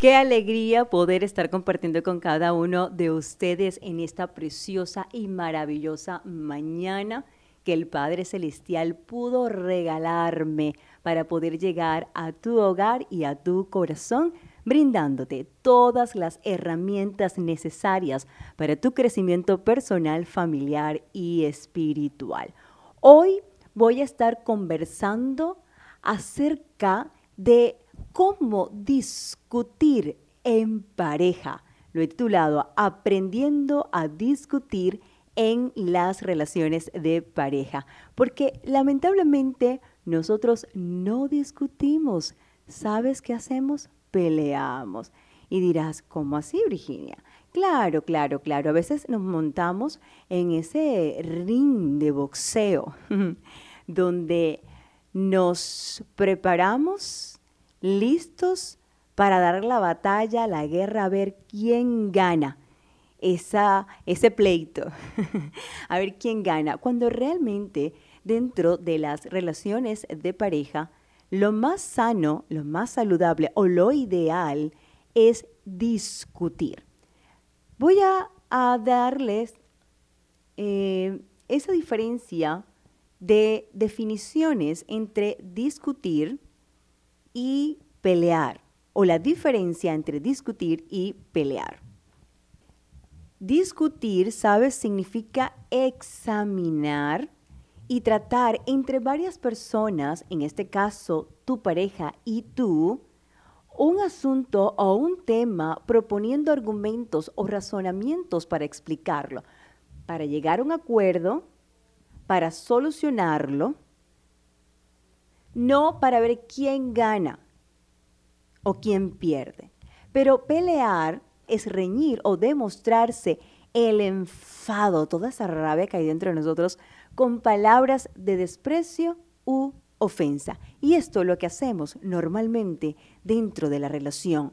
Qué alegría poder estar compartiendo con cada uno de ustedes en esta preciosa y maravillosa mañana que el Padre Celestial pudo regalarme para poder llegar a tu hogar y a tu corazón, brindándote todas las herramientas necesarias para tu crecimiento personal, familiar y espiritual. Hoy voy a estar conversando acerca de cómo discutir en pareja. Lo he titulado Aprendiendo a discutir en las relaciones de pareja, porque lamentablemente nosotros no discutimos. ¿Sabes qué hacemos? Peleamos. Y dirás, ¿cómo así, Virginia? Claro, claro, claro. A veces nos montamos en ese ring de boxeo, donde nos preparamos listos para dar la batalla, la guerra, a ver quién gana esa, ese pleito, a ver quién gana, cuando realmente dentro de las relaciones de pareja, lo más sano, lo más saludable o lo ideal es discutir. Voy a, darles eh, esa diferencia de definiciones entre discutir y pelear, o la diferencia entre discutir y pelear. Discutir, ¿sabes? Significa examinar y tratar entre varias personas, en este caso tu pareja y tú, un asunto o un tema proponiendo argumentos o razonamientos para explicarlo, para llegar a un acuerdo, para solucionarlo no para ver quién gana o quién pierde. Pero pelear es reñir o demostrarse el enfado, toda esa rabia que hay dentro de nosotros con palabras de desprecio u ofensa. Y esto es lo que hacemos normalmente dentro de la relación.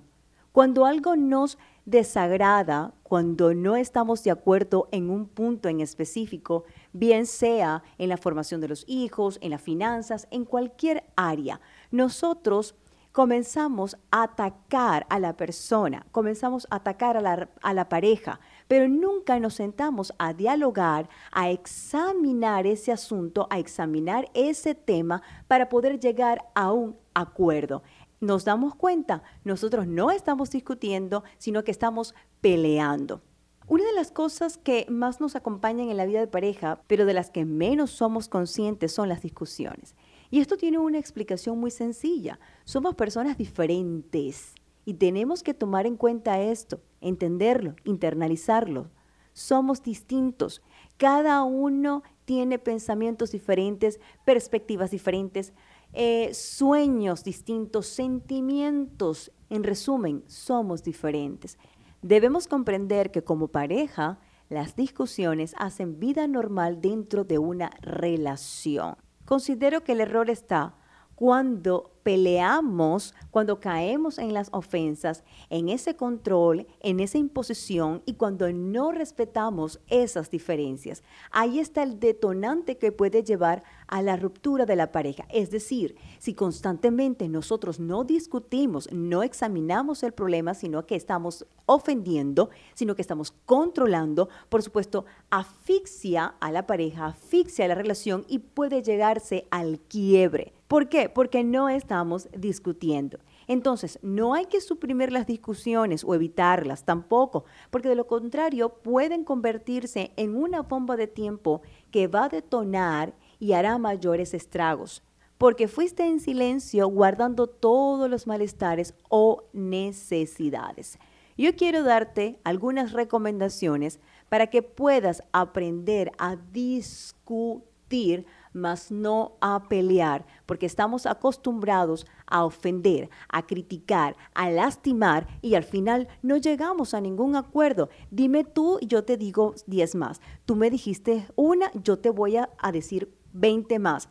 Cuando algo nos desagrada, cuando no estamos de acuerdo en un punto en específico, bien sea en la formación de los hijos, en las finanzas, en cualquier área, nosotros comenzamos a atacar a la persona, comenzamos a atacar a la, a la, pareja, pero nunca nos sentamos a dialogar, a examinar ese asunto, a examinar ese tema para poder llegar a un acuerdo nos damos cuenta, nosotros no estamos discutiendo, sino que estamos peleando. Una de las cosas que más nos acompañan en la vida de pareja, pero de las que menos somos conscientes, son las discusiones. Y esto tiene una explicación muy sencilla. Somos personas diferentes y tenemos que tomar en cuenta esto, entenderlo, internalizarlo. Somos distintos. Cada uno tiene pensamientos diferentes, perspectivas diferentes, eh, sueños distintos, sentimientos. En resumen, somos diferentes. Debemos comprender que como pareja, las discusiones hacen vida normal dentro de una relación. Considero que el error está cuando peleamos, cuando caemos en las ofensas, en ese control, en esa imposición y cuando no respetamos esas diferencias. Ahí está el detonante que puede llevar a la ruptura de la pareja. Es decir, si constantemente nosotros no discutimos, no examinamos el problema, sino que estamos ofendiendo, sino que estamos controlando, por supuesto, asfixia a la pareja, asfixia a la relación y puede llegarse al quiebre. ¿Por qué? Porque no está discutiendo. Entonces, no hay que suprimir las discusiones o evitarlas tampoco, porque de lo contrario pueden convertirse en una bomba de tiempo que va a detonar y hará mayores estragos, porque fuiste en silencio guardando todos los malestares o necesidades. Yo quiero darte algunas recomendaciones para que puedas aprender a discutir mas no a pelear, porque estamos acostumbrados a ofender, a criticar, a lastimar y al final no llegamos a ningún acuerdo. Dime tú y yo te digo 10 más. Tú me dijiste una, yo te voy a, decir 20 más.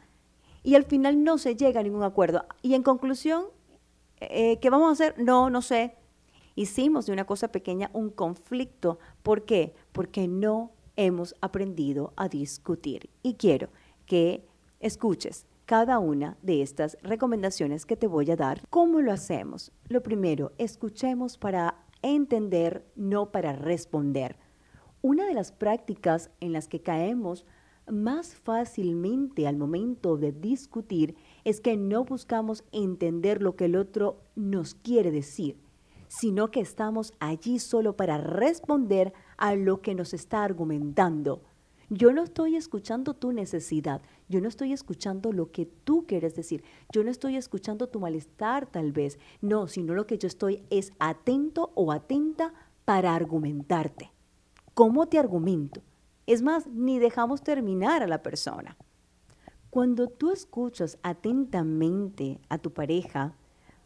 Y al final no se llega a ningún acuerdo. Y en conclusión, eh, ¿qué vamos a hacer? No, no sé. Hicimos de una cosa pequeña un conflicto. ¿Por qué? Porque no hemos aprendido a discutir. Y quiero que escuches cada una de estas recomendaciones que te voy a dar. ¿Cómo lo hacemos? Lo primero, escuchemos para entender, no para responder. Una de las prácticas en las que caemos más fácilmente al momento de discutir es que no buscamos entender lo que el otro nos quiere decir, sino que estamos allí solo para responder a lo que nos está argumentando. Yo no estoy escuchando tu necesidad, yo no estoy escuchando lo que tú quieres decir, yo no estoy escuchando tu malestar tal vez, no, sino lo que yo estoy es atento o atenta para argumentarte. ¿Cómo te argumento? Es más, ni dejamos terminar a la persona. Cuando tú escuchas atentamente a tu pareja,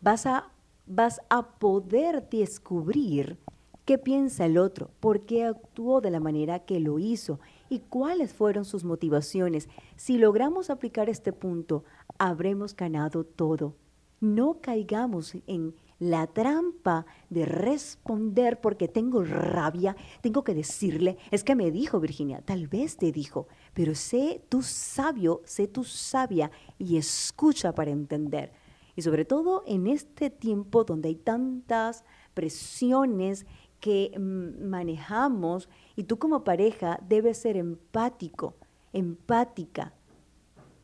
vas a, vas a poder descubrir qué piensa el otro, por qué actuó de la manera que lo hizo y cuáles fueron sus motivaciones. Si logramos aplicar este punto, habremos ganado todo. No caigamos en la trampa de responder porque tengo rabia, tengo que decirle, es que me dijo Virginia, tal vez te dijo, pero sé tú sabio, sé tú sabia y escucha para entender. Y sobre todo en este tiempo donde hay tantas presiones que manejamos y tú como pareja debes ser empático, empática,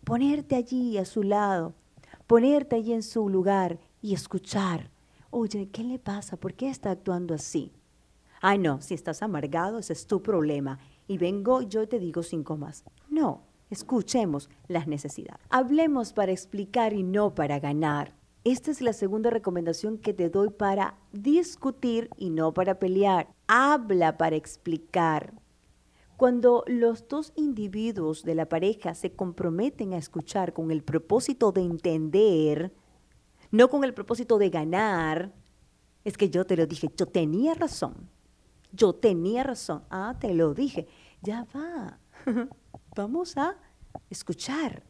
ponerte allí a su lado, ponerte allí en su lugar y escuchar. Oye, ¿qué le pasa? ¿Por qué está actuando así? Ay, no, si estás amargado, ese es tu problema. Y vengo, yo te digo cinco más. No, escuchemos las necesidades. Hablemos para explicar y no para ganar. Esta es la segunda recomendación que te doy para discutir y no para pelear. Habla para explicar. Cuando los dos individuos de la pareja se comprometen a escuchar con el propósito de entender, no con el propósito de ganar, es que yo te lo dije, yo tenía razón, yo tenía razón, ah, te lo dije, ya va, vamos a escuchar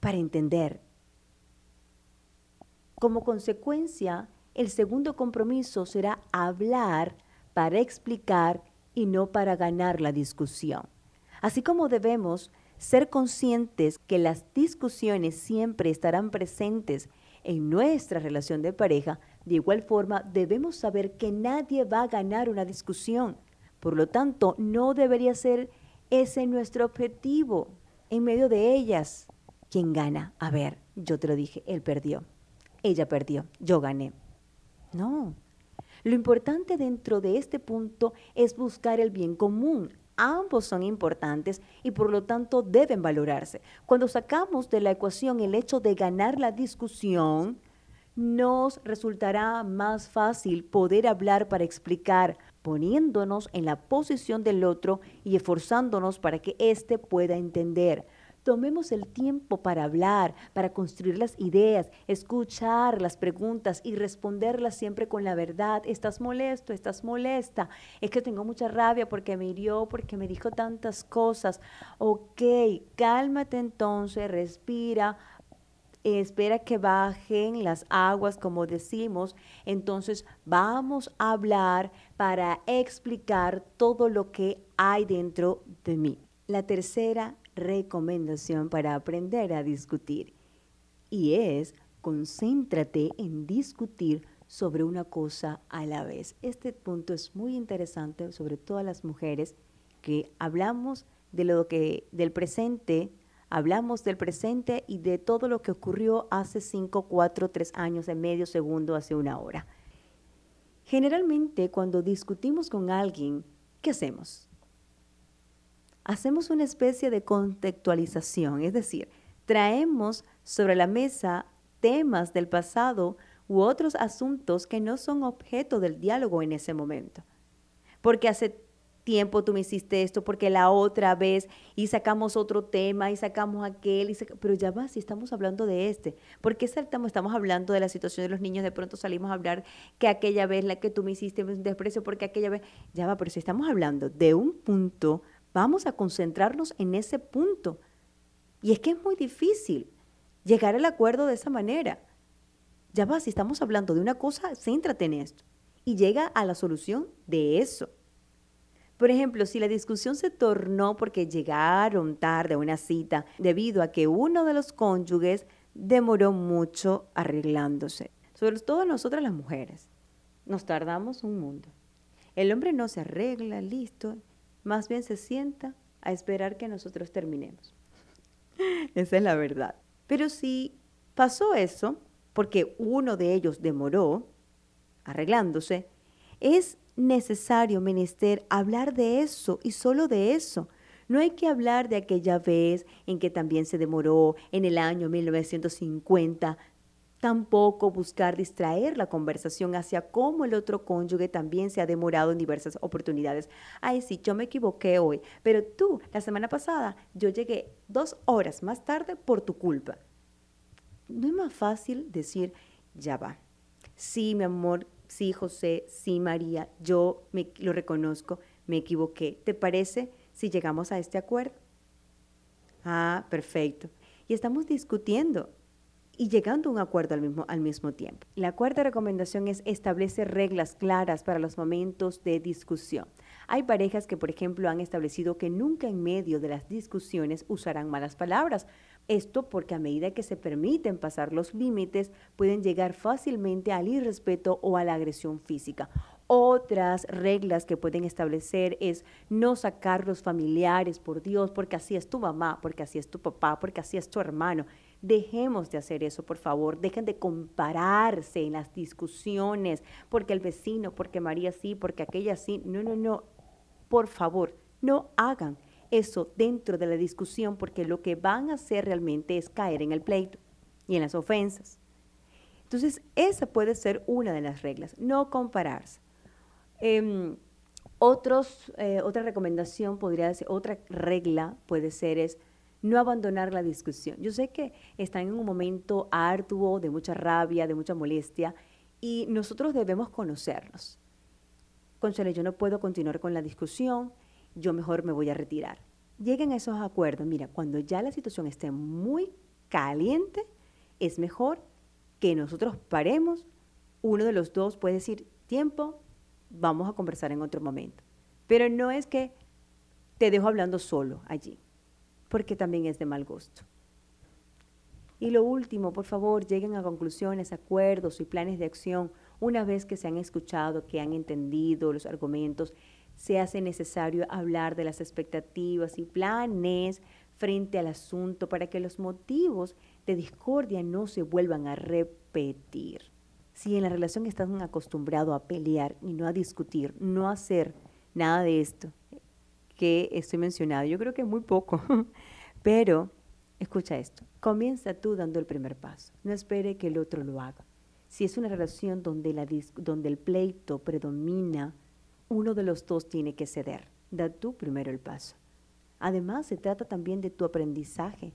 para entender como consecuencia, el segundo compromiso será hablar para explicar y no para ganar la discusión. Así como debemos ser conscientes que las discusiones siempre estarán presentes en nuestra relación de pareja, de igual forma debemos saber que nadie va a ganar una discusión. Por lo tanto, no debería ser ese nuestro objetivo en medio de ellas. ¿Quién gana? A ver, yo te lo dije, él perdió ella perdió, yo gané. No. Lo importante dentro de este punto es buscar el bien común. Ambos son importantes y por lo tanto deben valorarse. Cuando sacamos de la ecuación el hecho de ganar la discusión, nos resultará más fácil poder hablar para explicar, poniéndonos en la posición del otro y esforzándonos para que éste pueda entender. Tomemos el tiempo para hablar, para construir las ideas, escuchar las preguntas y responderlas siempre con la verdad. ¿Estás molesto? ¿Estás molesta? Es que tengo mucha rabia porque me hirió, porque me dijo tantas cosas. Ok, cálmate entonces, respira, espera que bajen las aguas, como decimos. Entonces vamos a hablar para explicar todo lo que hay dentro de mí. La tercera recomendación para aprender a discutir y es concéntrate en discutir sobre una cosa a la vez. Este punto es muy interesante, sobre todo las mujeres que hablamos de lo que del presente, hablamos del presente y de todo lo que ocurrió hace 5, 4, 3 años, en medio segundo, hace una hora. Generalmente cuando discutimos con alguien, ¿qué hacemos? Hacemos una especie de contextualización, es decir, traemos sobre la mesa temas del pasado u otros asuntos que no son objeto del diálogo en ese momento. Porque hace tiempo tú me hiciste esto, porque la otra vez y sacamos otro tema y sacamos aquel, y pero ya va, si estamos hablando de este, ¿por qué estamos, estamos hablando de la situación de los niños? De pronto salimos a hablar que aquella vez la que tú me hiciste un desprecio, porque aquella vez, ya va, pero si estamos hablando de un punto Vamos a concentrarnos en ese punto. Y es que es muy difícil llegar al acuerdo de esa manera. Ya va, si estamos hablando de una cosa, céntrate en esto. Y llega a la solución de eso. Por ejemplo, si la discusión se tornó porque llegaron tarde a una cita debido a que uno de los cónyuges demoró mucho arreglándose. Sobre todo nosotras las mujeres. Nos tardamos un mundo. El hombre no se arregla, listo, más bien se sienta a esperar que nosotros terminemos. Esa es la verdad. Pero si pasó eso, porque uno de ellos demoró arreglándose, es necesario, menester, hablar de eso y solo de eso. No hay que hablar de aquella vez en que también se demoró en el año 1950. Tampoco buscar distraer la conversación hacia cómo el otro cónyuge también se ha demorado en diversas oportunidades. Ay, sí, yo me equivoqué hoy, pero tú, la semana pasada, yo llegué dos horas más tarde por tu culpa. No es más fácil decir, ya va. Sí, mi amor, sí, José, sí, María, yo me, lo reconozco, me equivoqué. ¿Te parece si llegamos a este acuerdo? Ah, perfecto. Y estamos discutiendo y llegando a un acuerdo al mismo, tiempo. La cuarta recomendación es establecer reglas claras para los momentos de discusión. Hay parejas que, por ejemplo, han establecido que nunca en medio de las discusiones usarán malas palabras. Esto porque a medida que se permiten pasar los límites, pueden llegar fácilmente al irrespeto o a la agresión física. Otras reglas que pueden establecer es no sacar los familiares, por Dios, porque así es tu mamá, porque así es tu papá, porque así es tu hermano. Dejemos de hacer eso, por favor. Dejen de compararse en las discusiones, porque el vecino, porque María sí, porque aquella sí. No, no, no. Por favor, no hagan eso dentro de la discusión, porque lo que van a hacer realmente es caer en el pleito y en las ofensas. Entonces, esa puede ser una de las reglas, no compararse. Em, otros, eh, otra recomendación podría ser, otra regla puede ser es no abandonar la discusión. Yo sé que están en un momento arduo, de mucha rabia, de mucha molestia, y nosotros debemos conocernos. Consuelo, yo no puedo continuar con la discusión, yo mejor me voy a retirar. Lleguen a esos acuerdos. Mira, cuando ya la situación esté muy caliente, es mejor que nosotros paremos. Uno de los dos puede decir, tiempo, vamos a conversar en otro momento. Pero no es que te dejo hablando solo allí porque también es de mal gusto. Y lo último, por favor, lleguen a conclusiones, acuerdos y planes de acción una vez que se han escuchado, que han entendido los argumentos, se hace necesario hablar de las expectativas y planes frente al asunto para que los motivos de discordia no se vuelvan a repetir. Si en la relación están acostumbrados a pelear y no a discutir, no hacer nada de esto, que estoy mencionando. Yo creo que es muy poco, pero escucha esto. Comienza tú dando el primer paso. No espere que el otro lo haga. Si es una relación donde, la, donde el pleito predomina, uno de los dos tiene que ceder. Da tú primero el paso. Además, se trata también de tu aprendizaje,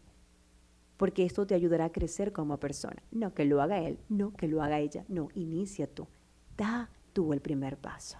porque esto te ayudará a crecer como persona. No que lo haga él, no que lo haga ella, no, inicia tú. Da tú el primer paso.